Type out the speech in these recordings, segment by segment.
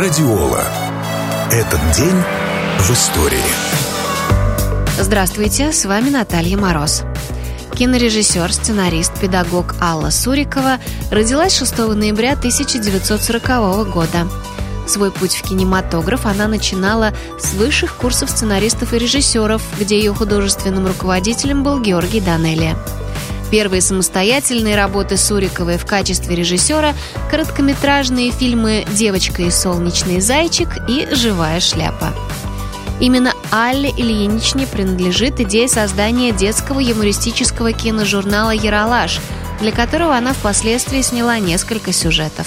Радиола. Этот день в истории. Здравствуйте, с вами Наталья Мороз. Кинорежиссер, сценарист, педагог Алла Сурикова родилась 6 ноября 1940 года. Свой путь в кинематограф она начинала с высших курсов сценаристов и режиссеров, где ее художественным руководителем был Георгий Данелия. Первые самостоятельные работы Суриковой в качестве режиссера – короткометражные фильмы «Девочка и солнечный зайчик» и «Живая шляпа». Именно Алле Ильиничне принадлежит идея создания детского юмористического киножурнала «Яралаш», для которого она впоследствии сняла несколько сюжетов.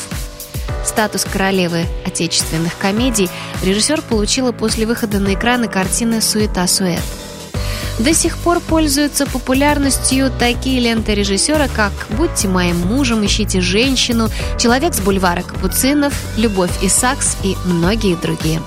Статус королевы отечественных комедий режиссер получила после выхода на экраны картины «Суета-суэт». До сих пор пользуются популярностью такие ленты режиссера, как «Будьте моим мужем», «Ищите женщину», «Человек с бульвара Капуцинов», «Любовь и сакс» и многие другие.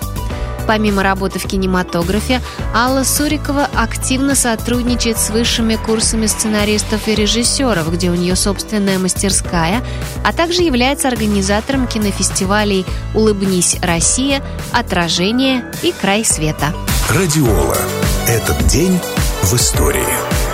Помимо работы в кинематографе, Алла Сурикова активно сотрудничает с высшими курсами сценаристов и режиссеров, где у нее собственная мастерская, а также является организатором кинофестивалей «Улыбнись, Россия», «Отражение» и «Край света». Радиола. Этот день в истории.